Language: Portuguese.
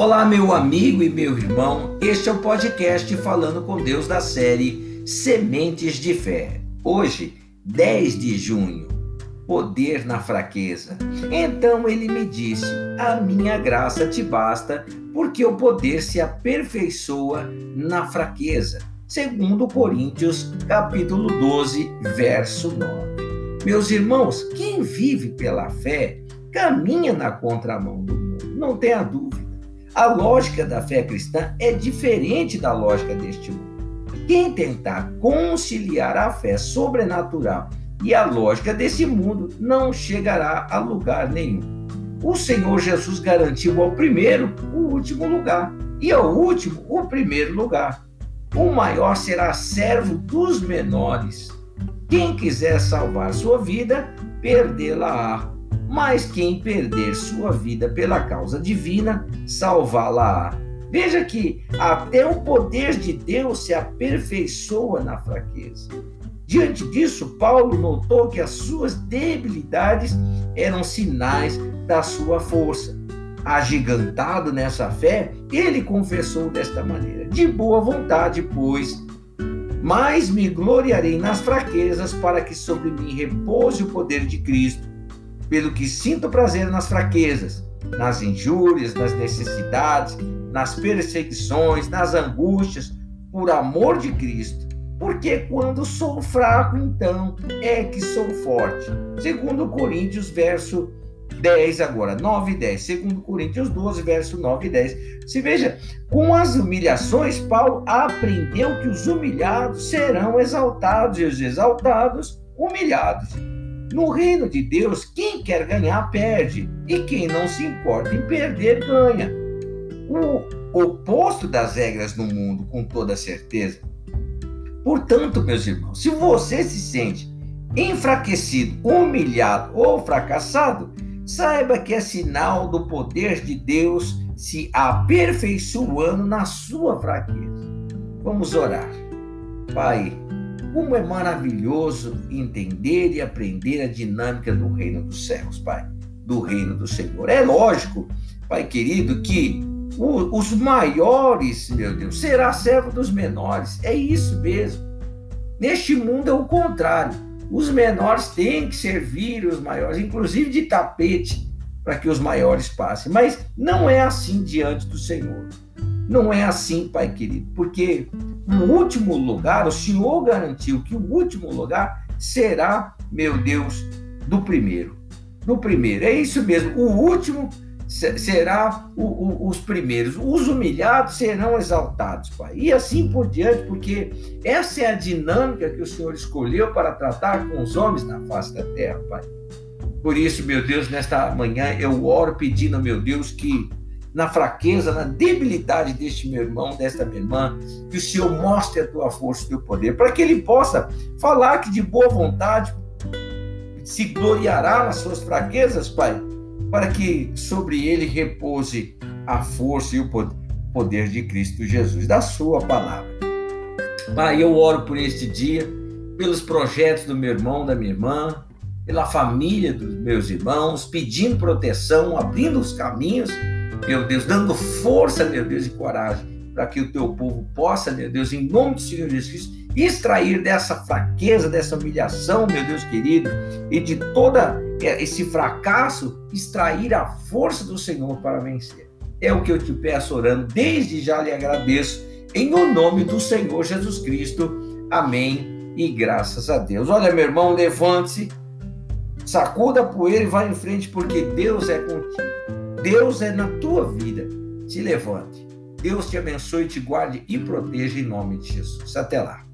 Olá, meu amigo e meu irmão. Este é o podcast Falando com Deus da série Sementes de Fé. Hoje, 10 de junho, poder na fraqueza. Então ele me disse: A minha graça te basta, porque o poder se aperfeiçoa na fraqueza. Segundo Coríntios, capítulo 12, verso 9. Meus irmãos, quem vive pela fé caminha na contramão do mundo, não tenha dúvida. A lógica da fé cristã é diferente da lógica deste mundo. Quem tentar conciliar a fé sobrenatural e a lógica desse mundo não chegará a lugar nenhum. O Senhor Jesus garantiu ao primeiro o último lugar e ao último o primeiro lugar. O maior será servo dos menores. Quem quiser salvar sua vida, perdê-la-á mas quem perder sua vida pela causa divina, salvá-la-á. Veja que até o poder de Deus se aperfeiçoa na fraqueza. Diante disso, Paulo notou que as suas debilidades eram sinais da sua força. Agigantado nessa fé, ele confessou desta maneira: De boa vontade, pois, mas me gloriarei nas fraquezas, para que sobre mim repouse o poder de Cristo pelo que sinto prazer nas fraquezas, nas injúrias, nas necessidades, nas perseguições, nas angústias, por amor de Cristo. Porque quando sou fraco, então é que sou forte. Segundo Coríntios, verso 10 agora, 9 e 10. Segundo Coríntios 12, verso 9 e 10. Se veja, com as humilhações, Paulo aprendeu que os humilhados serão exaltados e os exaltados humilhados. No reino de Deus, quem quer ganhar, perde, e quem não se importa em perder, ganha. O oposto das regras no mundo, com toda certeza. Portanto, meus irmãos, se você se sente enfraquecido, humilhado ou fracassado, saiba que é sinal do poder de Deus se aperfeiçoando na sua fraqueza. Vamos orar. Pai, como é maravilhoso entender e aprender a dinâmica do reino dos céus, Pai, do reino do Senhor. É lógico, Pai querido, que os maiores, meu Deus, será servo dos menores. É isso mesmo. Neste mundo é o contrário. Os menores têm que servir os maiores, inclusive de tapete, para que os maiores passem. Mas não é assim diante do Senhor. Não é assim, Pai querido, porque no último lugar, o Senhor garantiu que o último lugar será, meu Deus, do primeiro. Do primeiro. É isso mesmo. O último será o, o, os primeiros. Os humilhados serão exaltados, Pai. E assim por diante, porque essa é a dinâmica que o Senhor escolheu para tratar com os homens na face da terra, Pai. Por isso, meu Deus, nesta manhã eu oro pedindo, meu Deus, que na fraqueza, na debilidade deste meu irmão, desta minha irmã, que o Senhor mostre a tua força e o teu poder, para que ele possa falar que de boa vontade se gloriará nas suas fraquezas, Pai, para que sobre ele repouse a força e o poder de Cristo Jesus, da sua palavra. Pai, eu oro por este dia, pelos projetos do meu irmão, da minha irmã, pela família dos meus irmãos, pedindo proteção, abrindo os caminhos meu Deus, dando força, meu Deus, e coragem para que o teu povo possa, meu Deus, em nome do Senhor Jesus Cristo, extrair dessa fraqueza, dessa humilhação, meu Deus querido, e de toda esse fracasso, extrair a força do Senhor para vencer. É o que eu te peço orando, desde já lhe agradeço, em o nome do Senhor Jesus Cristo. Amém. E graças a Deus. Olha, meu irmão, levante-se, sacuda a poeira e vá em frente, porque Deus é contigo. Deus é na tua vida. Se levante. Deus te abençoe, te guarde e proteja em nome de Jesus. Até lá.